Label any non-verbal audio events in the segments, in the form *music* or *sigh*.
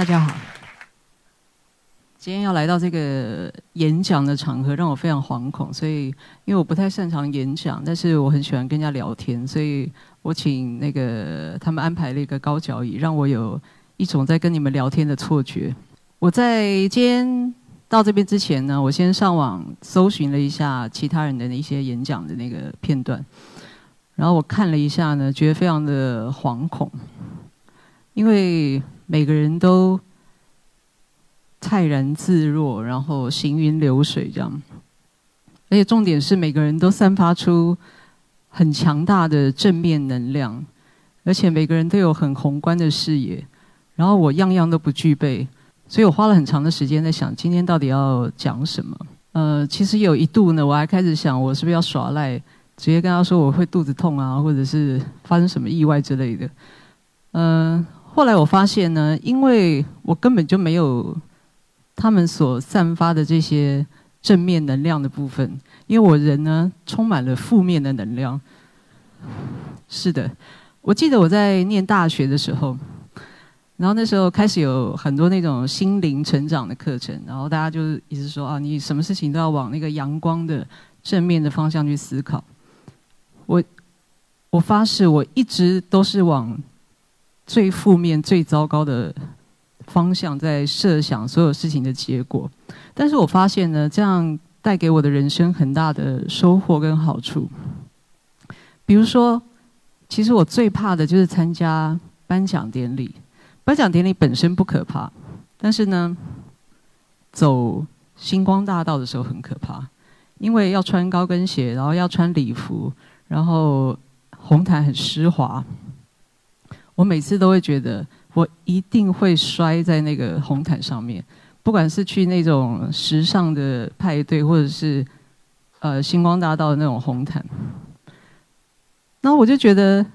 大家好。今天要来到这个演讲的场合，让我非常惶恐。所以，因为我不太擅长演讲，但是我很喜欢跟人家聊天，所以我请那个他们安排了一个高脚椅，让我有一种在跟你们聊天的错觉。我在今天到这边之前呢，我先上网搜寻了一下其他人的一些演讲的那个片段，然后我看了一下呢，觉得非常的惶恐，因为每个人都。泰然自若，然后行云流水这样，而且重点是每个人都散发出很强大的正面能量，而且每个人都有很宏观的视野。然后我样样都不具备，所以我花了很长的时间在想今天到底要讲什么。呃，其实有一度呢，我还开始想我是不是要耍赖，直接跟他说我会肚子痛啊，或者是发生什么意外之类的。嗯，后来我发现呢，因为我根本就没有。他们所散发的这些正面能量的部分，因为我人呢充满了负面的能量。是的，我记得我在念大学的时候，然后那时候开始有很多那种心灵成长的课程，然后大家就一直说啊，你什么事情都要往那个阳光的正面的方向去思考。我我发誓，我一直都是往最负面、最糟糕的。方向在设想所有事情的结果，但是我发现呢，这样带给我的人生很大的收获跟好处。比如说，其实我最怕的就是参加颁奖典礼。颁奖典礼本身不可怕，但是呢，走星光大道的时候很可怕，因为要穿高跟鞋，然后要穿礼服，然后红毯很湿滑，我每次都会觉得。我一定会摔在那个红毯上面，不管是去那种时尚的派对，或者是呃星光大道的那种红毯。然后我就觉得，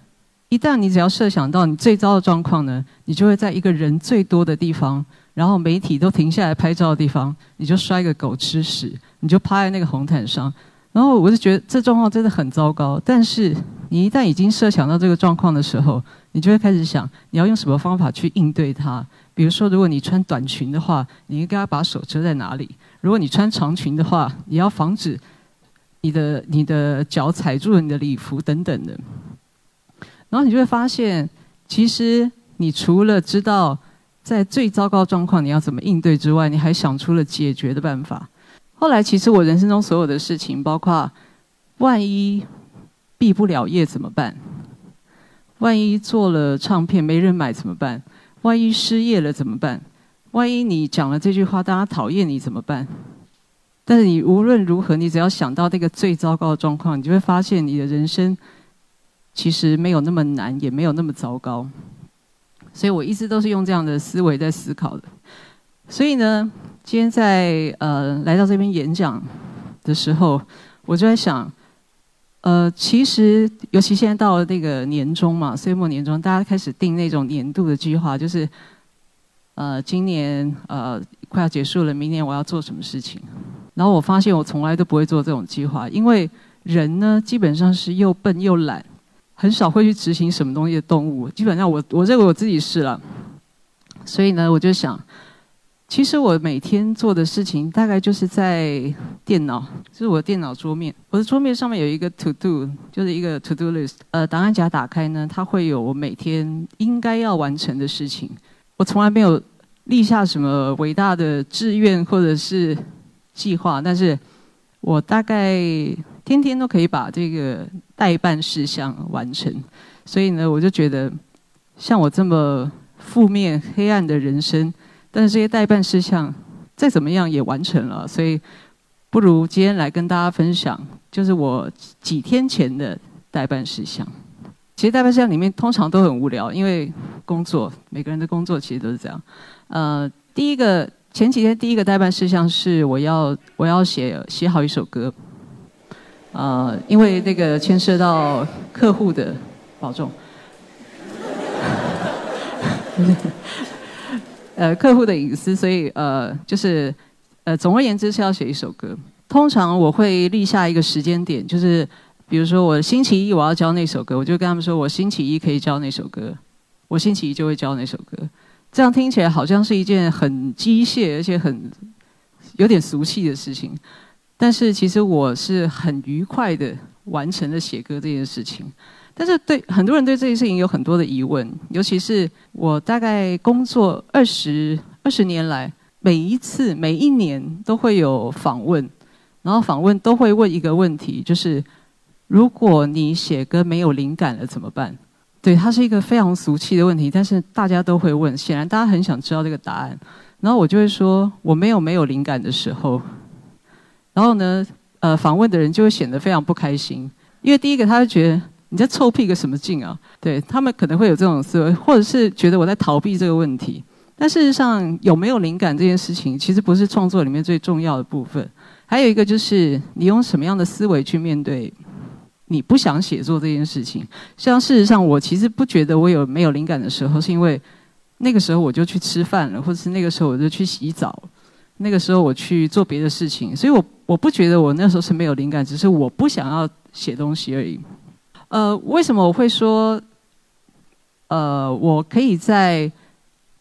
一旦你只要设想到你最糟的状况呢，你就会在一个人最多的地方，然后媒体都停下来拍照的地方，你就摔个狗吃屎，你就趴在那个红毯上。然后我就觉得这状况真的很糟糕。但是你一旦已经设想到这个状况的时候，你就会开始想，你要用什么方法去应对它？比如说，如果你穿短裙的话，你应该把手遮在哪里？如果你穿长裙的话，你要防止你的你的脚踩住了你的礼服等等的。然后你就会发现，其实你除了知道在最糟糕状况你要怎么应对之外，你还想出了解决的办法。后来，其实我人生中所有的事情，包括万一毕不了业怎么办？万一做了唱片没人买怎么办？万一失业了怎么办？万一你讲了这句话大家讨厌你怎么办？但是你无论如何，你只要想到那个最糟糕的状况，你就会发现你的人生其实没有那么难，也没有那么糟糕。所以我一直都是用这样的思维在思考的。所以呢，今天在呃来到这边演讲的时候，我就在想。呃，其实尤其现在到了那个年终嘛，岁末年终，大家开始定那种年度的计划，就是，呃，今年呃快要结束了，明年我要做什么事情？然后我发现我从来都不会做这种计划，因为人呢基本上是又笨又懒，很少会去执行什么东西的动物。基本上我我认为我自己是了，所以呢，我就想。其实我每天做的事情大概就是在电脑，就是我电脑桌面。我的桌面上面有一个 To Do，就是一个 To Do list。呃，档案夹打开呢，它会有我每天应该要完成的事情。我从来没有立下什么伟大的志愿或者是计划，但是我大概天天都可以把这个代办事项完成。所以呢，我就觉得像我这么负面黑暗的人生。但是这些代办事项再怎么样也完成了，所以不如今天来跟大家分享，就是我几天前的代办事项。其实代办事项里面通常都很无聊，因为工作每个人的工作其实都是这样。呃，第一个前几天第一个代办事项是我要我要写写好一首歌，呃，因为那个牵涉到客户的保重。*laughs* 呃，客户的隐私，所以呃，就是呃，总而言之是要写一首歌。通常我会立下一个时间点，就是比如说我星期一我要交那首歌，我就跟他们说我星期一可以交那首歌，我星期一就会交那首歌。这样听起来好像是一件很机械而且很有点俗气的事情，但是其实我是很愉快的完成了写歌这件事情。但是对很多人对这件事情有很多的疑问，尤其是我大概工作二十二十年来，每一次每一年都会有访问，然后访问都会问一个问题，就是如果你写歌没有灵感了怎么办？对，它是一个非常俗气的问题，但是大家都会问，显然大家很想知道这个答案。然后我就会说，我没有没有灵感的时候。然后呢，呃，访问的人就会显得非常不开心，因为第一个他就觉得。你在臭屁个什么劲啊？对他们可能会有这种思维，或者是觉得我在逃避这个问题。但事实上，有没有灵感这件事情，其实不是创作里面最重要的部分。还有一个就是，你用什么样的思维去面对你不想写作这件事情。像事实上，我其实不觉得我有没有灵感的时候，是因为那个时候我就去吃饭了，或者是那个时候我就去洗澡，那个时候我去做别的事情。所以我我不觉得我那时候是没有灵感，只是我不想要写东西而已。呃，为什么我会说，呃，我可以在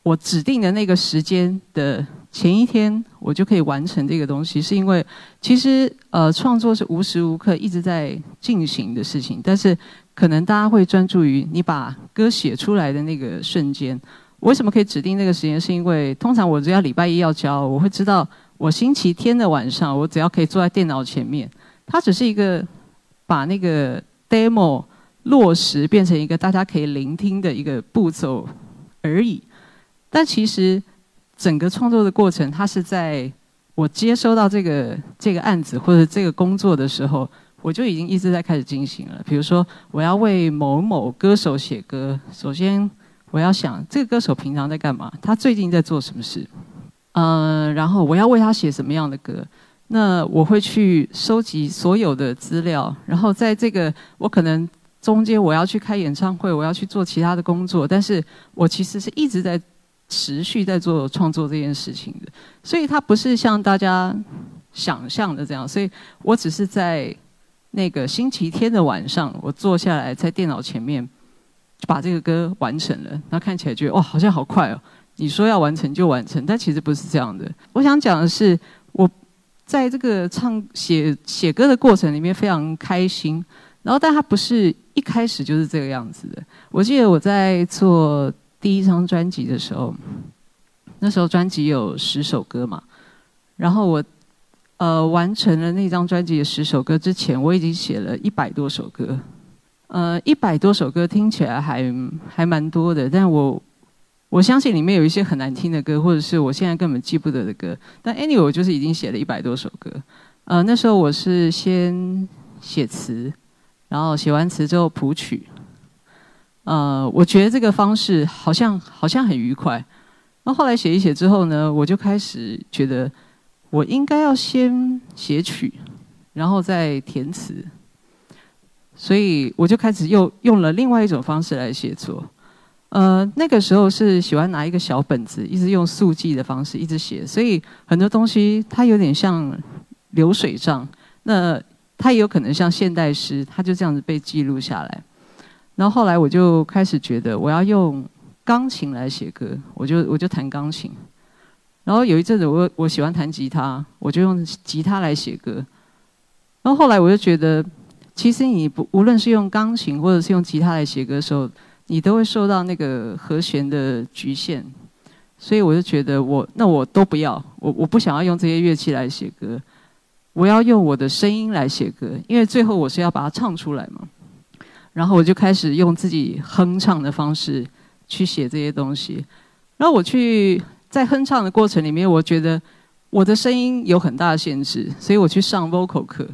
我指定的那个时间的前一天，我就可以完成这个东西？是因为其实呃，创作是无时无刻一直在进行的事情，但是可能大家会专注于你把歌写出来的那个瞬间。为什么可以指定那个时间？是因为通常我只要礼拜一要交，我会知道我星期天的晚上，我只要可以坐在电脑前面，它只是一个把那个。Demo 落实变成一个大家可以聆听的一个步骤而已，但其实整个创作的过程，它是在我接收到这个这个案子或者这个工作的时候，我就已经一直在开始进行了。比如说，我要为某某歌手写歌，首先我要想这个歌手平常在干嘛，他最近在做什么事，嗯，然后我要为他写什么样的歌。那我会去收集所有的资料，然后在这个我可能中间我要去开演唱会，我要去做其他的工作，但是我其实是一直在持续在做创作这件事情的，所以它不是像大家想象的这样，所以我只是在那个星期天的晚上，我坐下来在电脑前面就把这个歌完成了，那看起来觉得哇，好像好快哦！你说要完成就完成，但其实不是这样的。我想讲的是。在这个唱写写歌的过程里面非常开心，然后但他不是一开始就是这个样子的。我记得我在做第一张专辑的时候，那时候专辑有十首歌嘛，然后我呃完成了那张专辑的十首歌之前，我已经写了一百多首歌，呃一百多首歌听起来还还蛮多的，但我。我相信里面有一些很难听的歌，或者是我现在根本记不得的歌。但 anyway，我就是已经写了一百多首歌。呃，那时候我是先写词，然后写完词之后谱曲。呃，我觉得这个方式好像好像很愉快。那后来写一写之后呢，我就开始觉得我应该要先写曲，然后再填词。所以我就开始又用了另外一种方式来写作。呃，那个时候是喜欢拿一个小本子，一直用速记的方式一直写，所以很多东西它有点像流水账。那它也有可能像现代诗，它就这样子被记录下来。然后后来我就开始觉得我要用钢琴来写歌，我就我就弹钢琴。然后有一阵子我我喜欢弹吉他，我就用吉他来写歌。然后后来我就觉得，其实你不无论是用钢琴或者是用吉他来写歌的时候。你都会受到那个和弦的局限，所以我就觉得我那我都不要，我我不想要用这些乐器来写歌，我要用我的声音来写歌，因为最后我是要把它唱出来嘛。然后我就开始用自己哼唱的方式去写这些东西。然后我去在哼唱的过程里面，我觉得我的声音有很大的限制，所以我去上 vocal 课。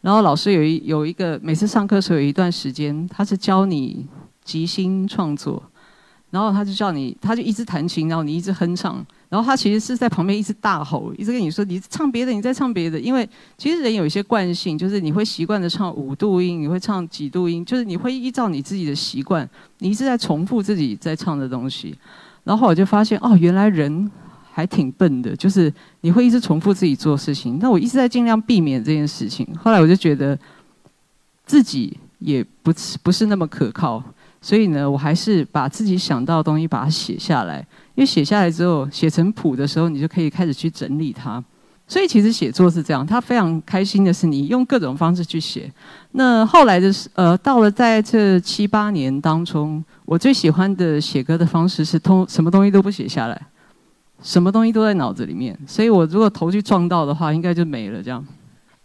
然后老师有一有一个每次上课时候有一段时间，他是教你。即兴创作，然后他就叫你，他就一直弹琴，然后你一直哼唱，然后他其实是在旁边一直大吼，一直跟你说：“你唱别的，你再唱别的。”因为其实人有一些惯性，就是你会习惯的唱五度音，你会唱几度音，就是你会依照你自己的习惯，你一直在重复自己在唱的东西。然后我就发现，哦，原来人还挺笨的，就是你会一直重复自己做事情。那我一直在尽量避免这件事情。后来我就觉得自己也不是不是那么可靠。所以呢，我还是把自己想到的东西把它写下来，因为写下来之后，写成谱的时候，你就可以开始去整理它。所以其实写作是这样，他非常开心的是你用各种方式去写。那后来的呃，到了在这七八年当中，我最喜欢的写歌的方式是通什么东西都不写下来，什么东西都在脑子里面。所以我如果头去撞到的话，应该就没了这样。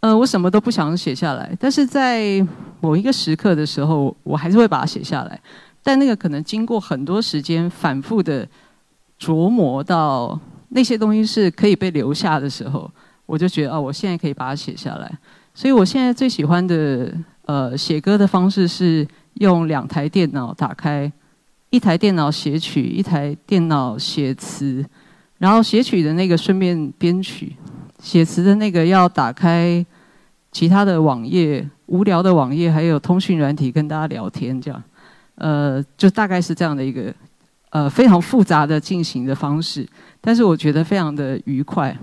呃，我什么都不想写下来，但是在某一个时刻的时候，我还是会把它写下来。但那个可能经过很多时间反复的琢磨到。那些东西是可以被留下的时候，我就觉得哦，我现在可以把它写下来。所以我现在最喜欢的呃写歌的方式是用两台电脑打开，一台电脑写曲，一台电脑写词，然后写曲的那个顺便编曲，写词的那个要打开其他的网页，无聊的网页，还有通讯软体跟大家聊天这样，呃，就大概是这样的一个。呃，非常复杂的进行的方式，但是我觉得非常的愉快。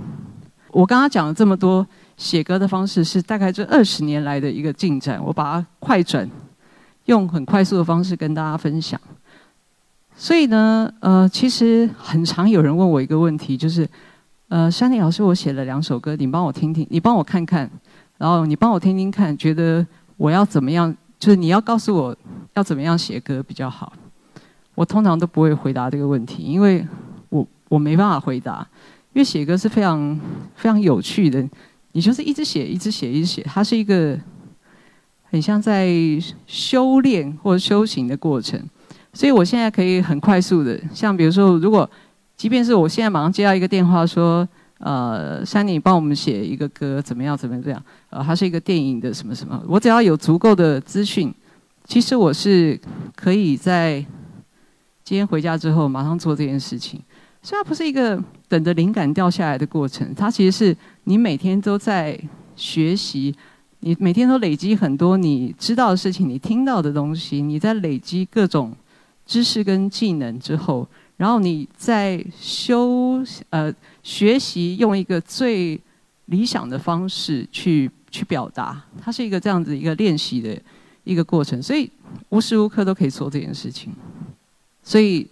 我刚刚讲了这么多写歌的方式，是大概这二十年来的一个进展。我把它快转，用很快速的方式跟大家分享。所以呢，呃，其实很常有人问我一个问题，就是，呃，山林老师，我写了两首歌，你帮我听听，你帮我看看，然后你帮我听听看，觉得我要怎么样？就是你要告诉我要怎么样写歌比较好。我通常都不会回答这个问题，因为我我没办法回答，因为写歌是非常非常有趣的，你就是一直写，一直写，一直写，它是一个很像在修炼或修行的过程。所以我现在可以很快速的，像比如说，如果即便是我现在马上接到一个电话说，呃，山妮帮我们写一个歌，怎么样，怎么样，呃，它是一个电影的什么什么，我只要有足够的资讯，其实我是可以在。今天回家之后，马上做这件事情。虽然不是一个等着灵感掉下来的过程，它其实是你每天都在学习，你每天都累积很多你知道的事情，你听到的东西，你在累积各种知识跟技能之后，然后你在修呃学习用一个最理想的方式去去表达，它是一个这样子一个练习的一个过程，所以无时无刻都可以做这件事情。所以，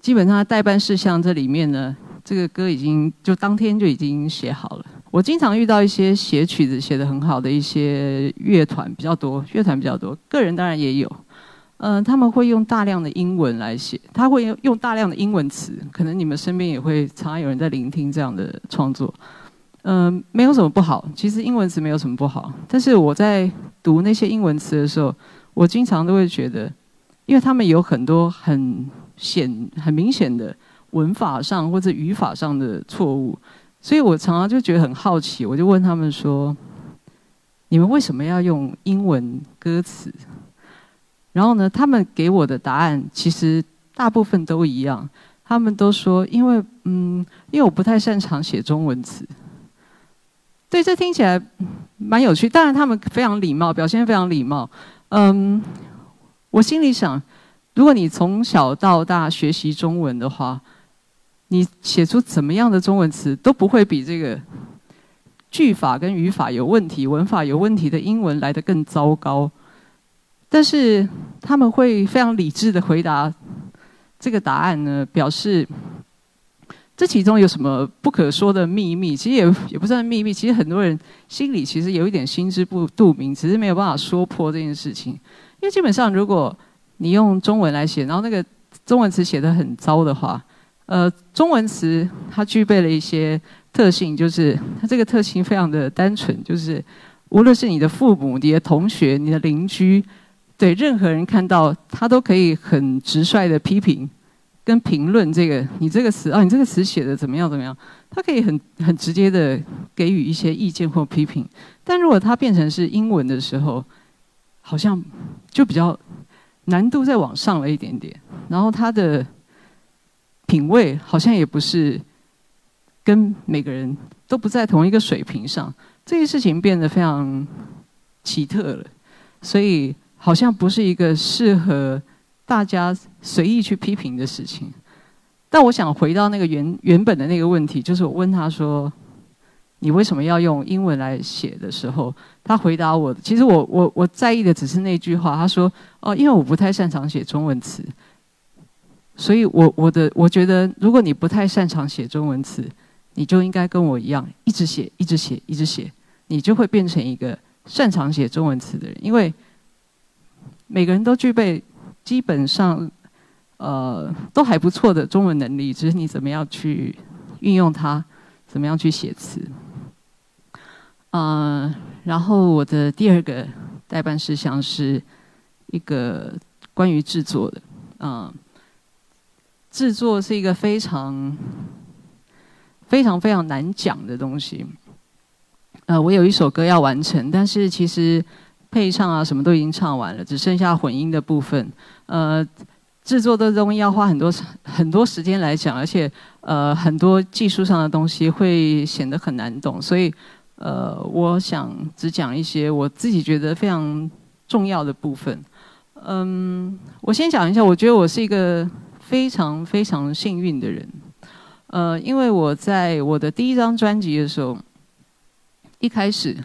基本上代办事项这里面呢，这个歌已经就当天就已经写好了。我经常遇到一些写曲子写得很好的一些乐团比较多，乐团比较多，个人当然也有。嗯，他们会用大量的英文来写，他会用用大量的英文词，可能你们身边也会常常有人在聆听这样的创作。嗯，没有什么不好，其实英文词没有什么不好。但是我在读那些英文词的时候，我经常都会觉得。因为他们有很多很显、很明显的文法上或者语法上的错误，所以我常常就觉得很好奇，我就问他们说：“你们为什么要用英文歌词？”然后呢，他们给我的答案其实大部分都一样，他们都说：“因为嗯，因为我不太擅长写中文词。”对，这听起来蛮有趣。当然，他们非常礼貌，表现非常礼貌。嗯。我心里想，如果你从小到大学习中文的话，你写出怎么样的中文词都不会比这个句法跟语法有问题、文法有问题的英文来得更糟糕。但是他们会非常理智的回答这个答案呢，表示这其中有什么不可说的秘密？其实也也不算秘密，其实很多人心里其实有一点心知不肚明，只是没有办法说破这件事情。因为基本上，如果你用中文来写，然后那个中文词写的很糟的话，呃，中文词它具备了一些特性，就是它这个特性非常的单纯，就是无论是你的父母、你的同学、你的邻居，对任何人看到，他都可以很直率的批评跟评论这个你这个词啊，你这个词写的怎么样怎么样，他可以很很直接的给予一些意见或批评。但如果它变成是英文的时候，好像就比较难度再往上了一点点，然后他的品味好像也不是跟每个人都不在同一个水平上，这件事情变得非常奇特了，所以好像不是一个适合大家随意去批评的事情。但我想回到那个原原本的那个问题，就是我问他说。你为什么要用英文来写的时候？他回答我，其实我我我在意的只是那句话。他说：“哦，因为我不太擅长写中文词，所以我我的我觉得，如果你不太擅长写中文词，你就应该跟我一样，一直写，一直写，一直写，你就会变成一个擅长写中文词的人。因为每个人都具备基本上呃都还不错的中文能力，只是你怎么样去运用它，怎么样去写词。嗯，然后我的第二个代办事项是一个关于制作的，嗯。制作是一个非常、非常、非常难讲的东西。呃，我有一首歌要完成，但是其实配唱啊什么都已经唱完了，只剩下混音的部分。呃，制作的东西要花很多很多时间来讲，而且呃很多技术上的东西会显得很难懂，所以呃，我想只讲一些我自己觉得非常重要的部分。嗯，我先讲一下，我觉得我是一个。非常非常幸运的人，呃，因为我在我的第一张专辑的时候，一开始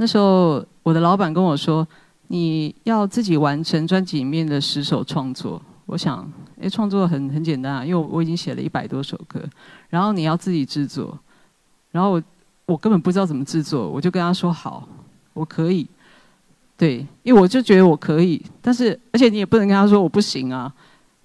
那时候我的老板跟我说，你要自己完成专辑里面的十首创作。我想，哎，创作很很简单啊，因为我已经写了一百多首歌，然后你要自己制作，然后我我根本不知道怎么制作，我就跟他说好，我可以，对，因为我就觉得我可以，但是而且你也不能跟他说我不行啊。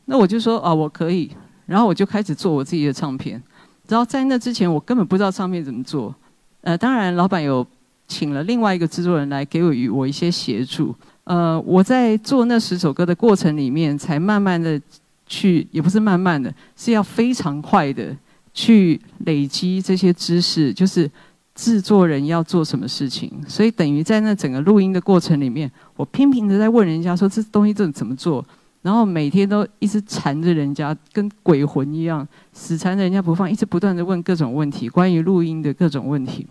那我就说啊，我可以，然后我就开始做我自己的唱片。然后在那之前，我根本不知道唱片怎么做。呃，当然，老板有请了另外一个制作人来给我与我一些协助。呃，我在做那十首歌的过程里面，才慢慢的去，也不是慢慢的，是要非常快的去累积这些知识，就是制作人要做什么事情。所以等于在那整个录音的过程里面，我拼命的在问人家说这东西这怎么做。然后每天都一直缠着人家，跟鬼魂一样，死缠着人家不放，一直不断的问各种问题，关于录音的各种问题。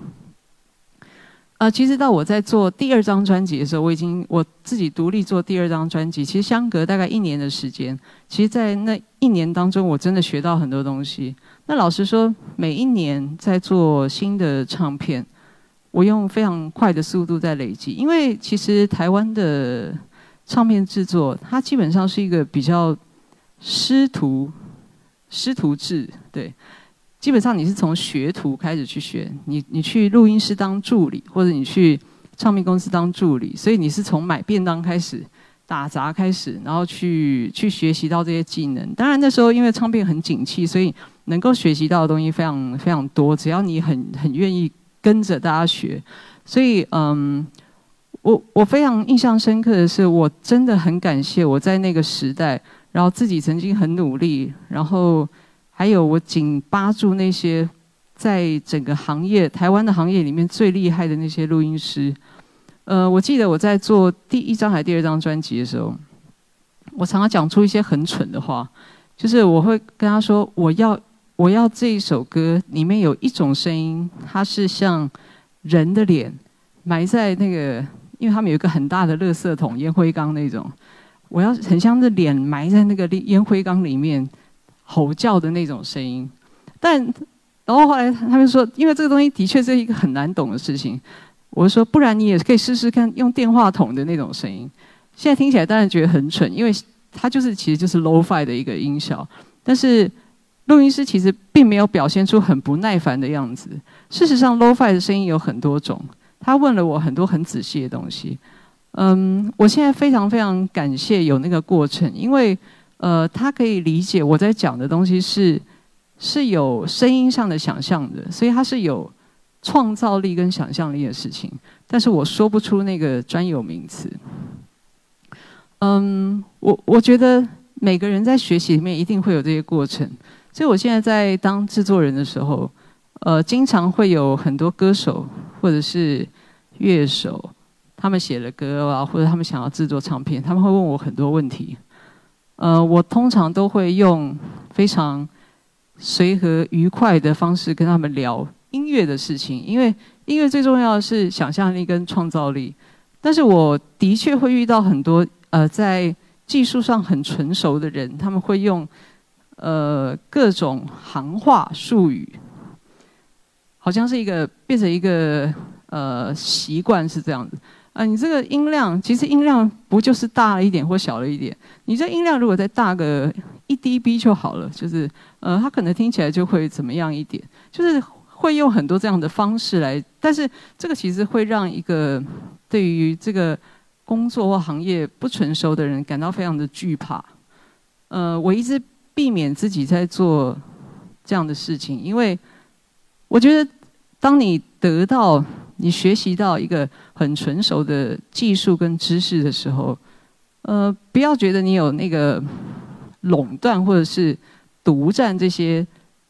呃，其实到我在做第二张专辑的时候，我已经我自己独立做第二张专辑，其实相隔大概一年的时间。其实，在那一年当中，我真的学到很多东西。那老实说，每一年在做新的唱片，我用非常快的速度在累积，因为其实台湾的。唱片制作，它基本上是一个比较师徒师徒制，对，基本上你是从学徒开始去学，你你去录音室当助理，或者你去唱片公司当助理，所以你是从买便当开始，打杂开始，然后去去学习到这些技能。当然那时候因为唱片很景气，所以能够学习到的东西非常非常多，只要你很很愿意跟着大家学，所以嗯。我我非常印象深刻的是，我真的很感谢我在那个时代，然后自己曾经很努力，然后还有我紧扒住那些在整个行业台湾的行业里面最厉害的那些录音师。呃，我记得我在做第一张还是第二张专辑的时候，我常常讲出一些很蠢的话，就是我会跟他说，我要我要这一首歌里面有一种声音，它是像人的脸埋在那个。因为他们有一个很大的垃圾桶、烟灰缸那种，我要很像是脸埋在那个烟灰缸里面吼叫的那种声音。但然后后来他们说，因为这个东西的确是一个很难懂的事情，我说不然你也可以试试看用电话筒的那种声音。现在听起来当然觉得很蠢，因为它就是其实就是 low-fi 的一个音效，但是录音师其实并没有表现出很不耐烦的样子。事实上，low-fi 的声音有很多种。他问了我很多很仔细的东西，嗯，我现在非常非常感谢有那个过程，因为呃，他可以理解我在讲的东西是是有声音上的想象的，所以他是有创造力跟想象力的事情，但是我说不出那个专有名词。嗯，我我觉得每个人在学习里面一定会有这些过程，所以我现在在当制作人的时候，呃，经常会有很多歌手。或者是乐手，他们写了歌啊，或者他们想要制作唱片，他们会问我很多问题。呃，我通常都会用非常随和愉快的方式跟他们聊音乐的事情，因为音乐最重要的是想象力跟创造力。但是我的确会遇到很多呃，在技术上很成熟的人，他们会用呃各种行话术语。好像是一个变成一个呃习惯是这样子啊，你这个音量其实音量不就是大了一点或小了一点？你这音量如果再大个一 dB 就好了，就是呃，它可能听起来就会怎么样一点，就是会用很多这样的方式来，但是这个其实会让一个对于这个工作或行业不成熟的人感到非常的惧怕。呃，我一直避免自己在做这样的事情，因为我觉得当你得到、你学习到一个很成熟的技术跟知识的时候，呃，不要觉得你有那个垄断或者是独占这些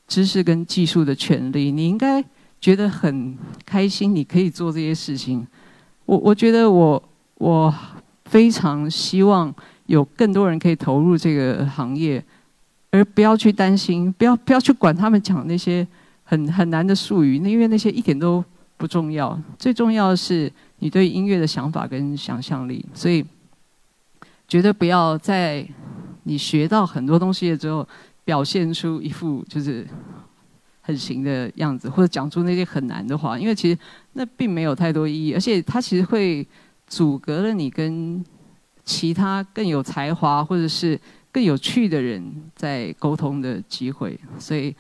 知识跟技术的权利，你应该觉得很开心，你可以做这些事情。我我觉得我我非常希望。有更多人可以投入这个行业，而不要去担心，不要不要去管他们讲那些很很难的术语，那因为那些一点都不重要。最重要的是你对音乐的想法跟想象力。所以，绝对不要在你学到很多东西之后，表现出一副就是很行的样子，或者讲出那些很难的话，因为其实那并没有太多意义，而且它其实会阻隔了你跟。其他更有才华或者是更有趣的人在沟通的机会，所以，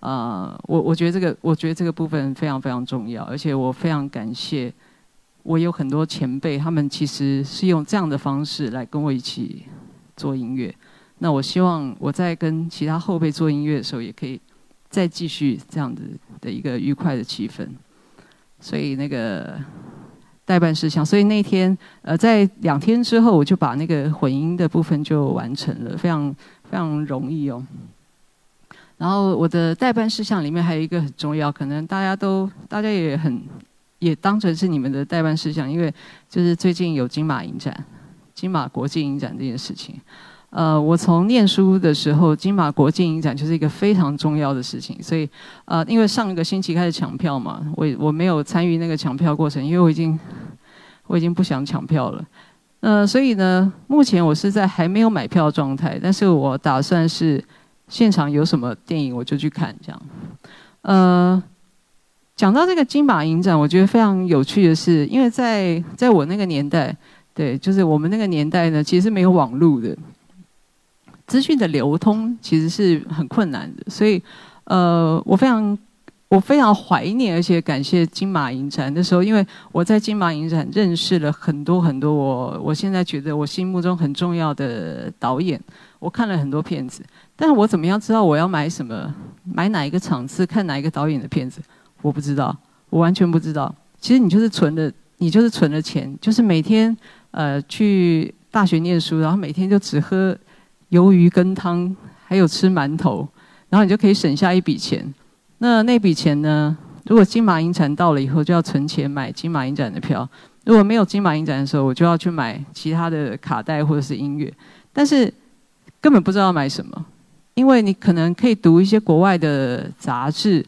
呃，我我觉得这个，我觉得这个部分非常非常重要，而且我非常感谢，我有很多前辈，他们其实是用这样的方式来跟我一起做音乐。那我希望我在跟其他后辈做音乐的时候，也可以再继续这样子的一个愉快的气氛。所以那个。代办事项，所以那天，呃，在两天之后，我就把那个混音的部分就完成了，非常非常容易哦。然后我的代办事项里面还有一个很重要，可能大家都大家也很也当成是你们的代办事项，因为就是最近有金马影展、金马国际影展这件事情。呃，我从念书的时候，金马国际影展就是一个非常重要的事情，所以呃，因为上一个星期开始抢票嘛，我我没有参与那个抢票过程，因为我已经我已经不想抢票了。呃，所以呢，目前我是在还没有买票状态，但是我打算是现场有什么电影我就去看这样。呃，讲到这个金马影展，我觉得非常有趣的是，因为在在我那个年代，对，就是我们那个年代呢，其实是没有网络的。资讯的流通其实是很困难的，所以，呃，我非常我非常怀念，而且感谢金马影展的时候，因为我在金马影展认识了很多很多我我现在觉得我心目中很重要的导演，我看了很多片子，但是我怎么样知道我要买什么，买哪一个场次看哪一个导演的片子，我不知道，我完全不知道。其实你就是存了，你就是存了钱，就是每天呃去大学念书，然后每天就只喝。鱿鱼羹汤，还有吃馒头，然后你就可以省下一笔钱。那那笔钱呢？如果金马影展到了以后，就要存钱买金马影展的票；如果没有金马影展的时候，我就要去买其他的卡带或者是音乐。但是根本不知道买什么，因为你可能可以读一些国外的杂志，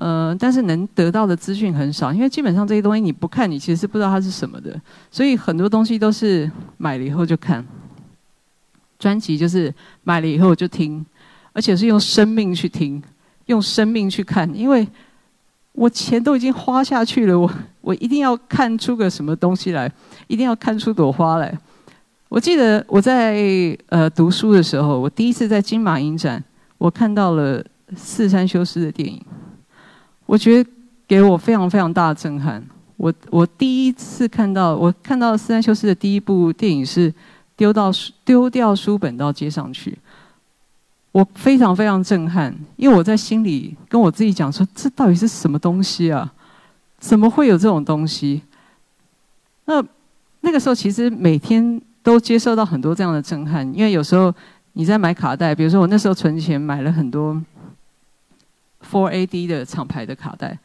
呃，但是能得到的资讯很少，因为基本上这些东西你不看，你其实是不知道它是什么的。所以很多东西都是买了以后就看。专辑就是买了以后就听，而且是用生命去听，用生命去看，因为我钱都已经花下去了，我我一定要看出个什么东西来，一定要看出朵花来。我记得我在呃读书的时候，我第一次在金马影展，我看到了四山修斯的电影，我觉得给我非常非常大的震撼。我我第一次看到，我看到四山修斯的第一部电影是。丢到丢掉书本到街上去，我非常非常震撼，因为我在心里跟我自己讲说：这到底是什么东西啊？怎么会有这种东西？那那个时候其实每天都接受到很多这样的震撼，因为有时候你在买卡带，比如说我那时候存钱买了很多 Four AD 的厂牌的卡带，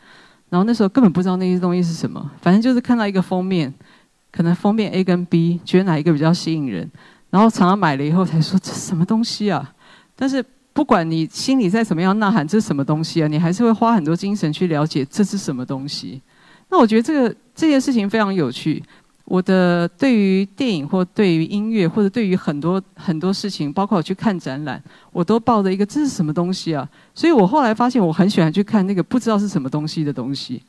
然后那时候根本不知道那些东西是什么，反正就是看到一个封面。可能封面 A 跟 B 觉得哪一个比较吸引人，然后常常买了以后才说这什么东西啊？但是不管你心里再怎么样呐喊这是什么东西啊，你还是会花很多精神去了解这是什么东西。那我觉得这个这件事情非常有趣。我的对于电影或对于音乐或者对于很多很多事情，包括我去看展览，我都抱着一个这是什么东西啊？所以我后来发现我很喜欢去看那个不知道是什么东西的东西，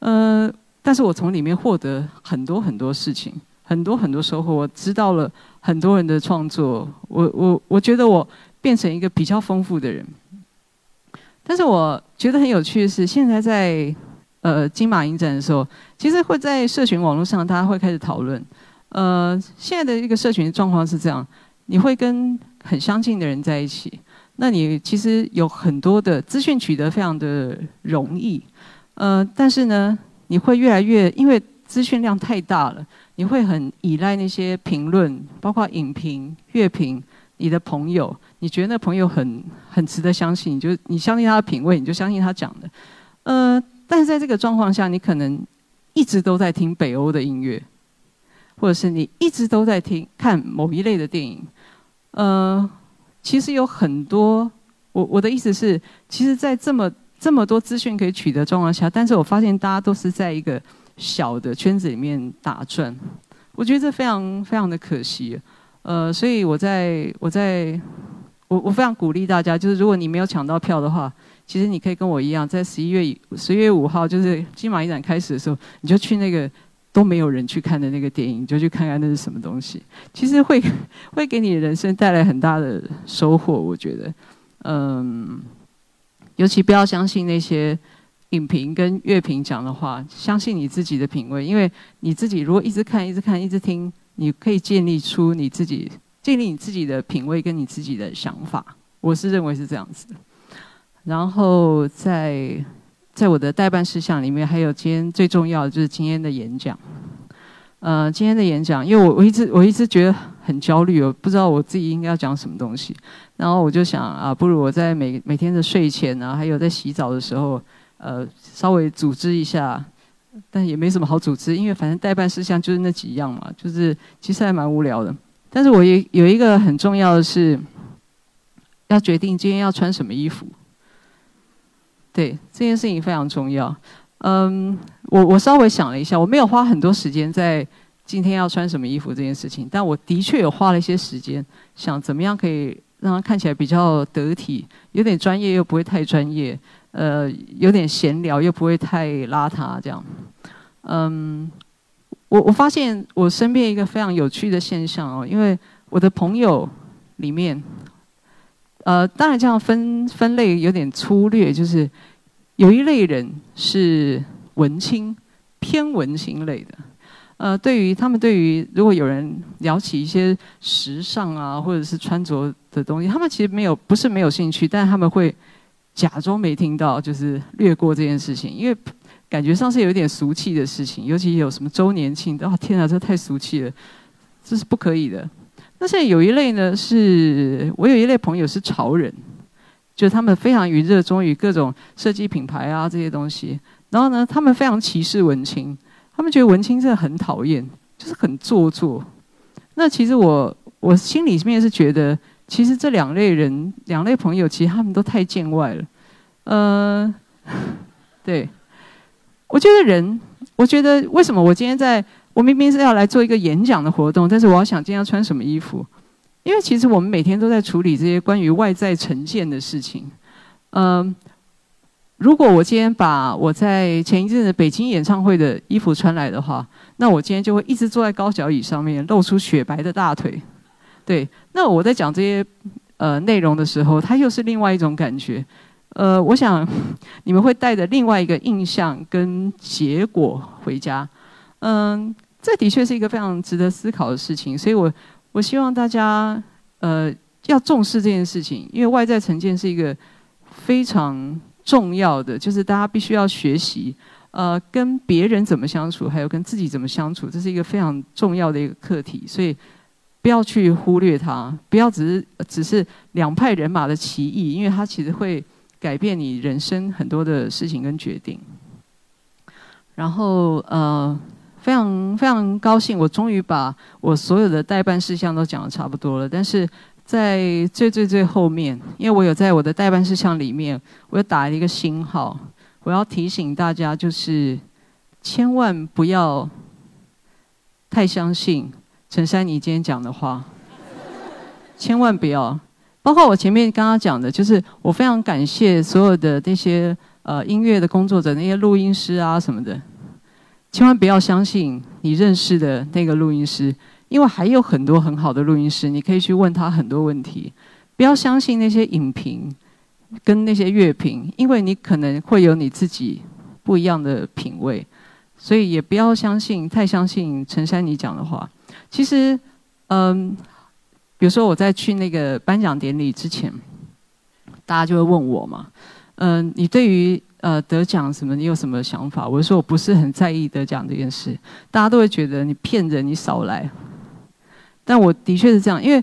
呃。但是我从里面获得很多很多事情，很多很多收获。我知道了很多人的创作，我我我觉得我变成一个比较丰富的人。但是我觉得很有趣的是，现在在呃金马影展的时候，其实会在社群网络上，大家会开始讨论。呃，现在的一个社群状况是这样：你会跟很相近的人在一起，那你其实有很多的资讯取得非常的容易。呃，但是呢，你会越来越因为资讯量太大了，你会很依赖那些评论，包括影评、乐评。你的朋友，你觉得那朋友很很值得相信，你就你相信他的品味，你就相信他讲的。呃，但是在这个状况下，你可能一直都在听北欧的音乐。或者是你一直都在听看某一类的电影，呃，其实有很多，我我的意思是，其实，在这么这么多资讯可以取得状况下，但是我发现大家都是在一个小的圈子里面打转，我觉得这非常非常的可惜，呃，所以我在我在我我非常鼓励大家，就是如果你没有抢到票的话，其实你可以跟我一样，在十一月十一月五号，就是金马影展开始的时候，你就去那个。都没有人去看的那个电影，你就去看看那是什么东西。其实会 *laughs* 会给你人生带来很大的收获，我觉得。嗯，尤其不要相信那些影评跟乐评讲的话，相信你自己的品味，因为你自己如果一直看、一直看、一直听，你可以建立出你自己建立你自己的品味跟你自己的想法。我是认为是这样子的。然后在。在我的代办事项里面，还有今天最重要的就是今天的演讲。呃，今天的演讲，因为我我一直我一直觉得很焦虑，我不知道我自己应该要讲什么东西。然后我就想啊，不如我在每每天的睡前啊，还有在洗澡的时候，呃，稍微组织一下。但也没什么好组织，因为反正代办事项就是那几样嘛，就是其实还蛮无聊的。但是我也有一个很重要的是，要决定今天要穿什么衣服。对这件事情非常重要。嗯，我我稍微想了一下，我没有花很多时间在今天要穿什么衣服这件事情，但我的确有花了一些时间，想怎么样可以让它看起来比较得体，有点专业又不会太专业，呃，有点闲聊又不会太邋遢这样。嗯，我我发现我身边一个非常有趣的现象哦，因为我的朋友里面。呃，当然这样分分类有点粗略，就是有一类人是文青，偏文青类的。呃，对于他们，对于如果有人聊起一些时尚啊，或者是穿着的东西，他们其实没有不是没有兴趣，但他们会假装没听到，就是略过这件事情，因为感觉上是有点俗气的事情，尤其有什么周年庆，哦天啊，这太俗气了，这是不可以的。那现在有一类呢，是我有一类朋友是潮人，就他们非常于热衷于各种设计品牌啊这些东西。然后呢，他们非常歧视文青，他们觉得文青真的很讨厌，就是很做作。那其实我我心里面是觉得，其实这两类人、两类朋友，其实他们都太见外了。呃，对，我觉得人，我觉得为什么我今天在。我明明是要来做一个演讲的活动，但是我要想今天要穿什么衣服，因为其实我们每天都在处理这些关于外在呈现的事情。嗯，如果我今天把我在前一阵子北京演唱会的衣服穿来的话，那我今天就会一直坐在高脚椅上面，露出雪白的大腿。对，那我在讲这些呃内容的时候，它又是另外一种感觉。呃，我想 *laughs* 你们会带着另外一个印象跟结果回家。嗯。这的确是一个非常值得思考的事情，所以我我希望大家呃要重视这件事情，因为外在成见是一个非常重要的，就是大家必须要学习呃跟别人怎么相处，还有跟自己怎么相处，这是一个非常重要的一个课题，所以不要去忽略它，不要只是只是两派人马的歧义，因为它其实会改变你人生很多的事情跟决定，然后呃。非常非常高兴，我终于把我所有的代办事项都讲的差不多了。但是在最最最后面，因为我有在我的代办事项里面，我又打了一个星号。我要提醒大家，就是千万不要太相信陈珊妮今天讲的话，千万不要。包括我前面刚刚讲的，就是我非常感谢所有的那些呃音乐的工作者，那些录音师啊什么的。千万不要相信你认识的那个录音师，因为还有很多很好的录音师，你可以去问他很多问题。不要相信那些影评跟那些乐评，因为你可能会有你自己不一样的品味，所以也不要相信太相信陈珊妮讲的话。其实，嗯，比如说我在去那个颁奖典礼之前，大家就会问我嘛，嗯，你对于呃得奖什么，你有什么想法？我说我不是很在意得奖这件事，大家都会觉得你骗人，你少来。但我的确是这样，因为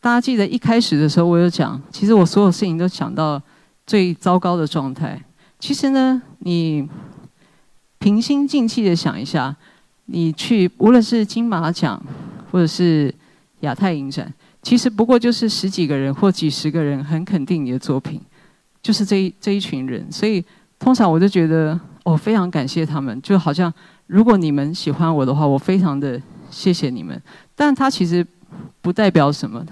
大家记得一开始的时候，我有讲，其实我所有事情都想到最糟糕的状态。其实呢，你平心静气的想一下，你去无论是金马奖或者是亚太影展，其实不过就是十几个人或几十个人很肯定你的作品，就是这一这一群人。所以通常我就觉得，我非常感谢他们，就好像如果你们喜欢我的话，我非常的谢谢你们。但他其实不代表什么，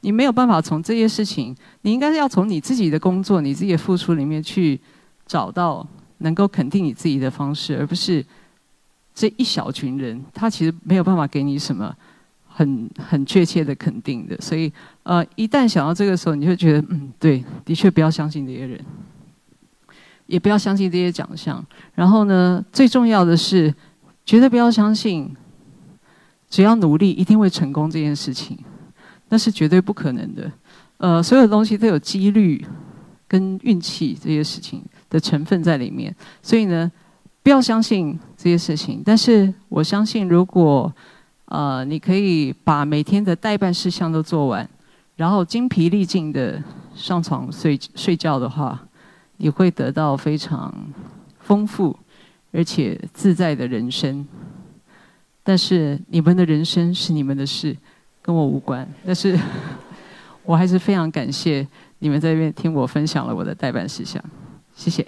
你没有办法从这些事情，你应该是要从你自己的工作、你自己的付出里面去找到能够肯定你自己的方式，而不是这一小群人，他其实没有办法给你什么很很确切的肯定的。所以，呃，一旦想到这个时候，你就觉得，嗯，对，的确不要相信这些人，也不要相信这些奖项。然后呢，最重要的是，绝对不要相信。只要努力，一定会成功这件事情，那是绝对不可能的。呃，所有东西都有几率跟运气这些事情的成分在里面，所以呢，不要相信这些事情。但是我相信，如果呃你可以把每天的代办事项都做完，然后精疲力尽的上床睡睡觉的话，你会得到非常丰富而且自在的人生。但是你们的人生是你们的事，跟我无关。但是我还是非常感谢你们在这边听我分享了我的代办事项，谢谢。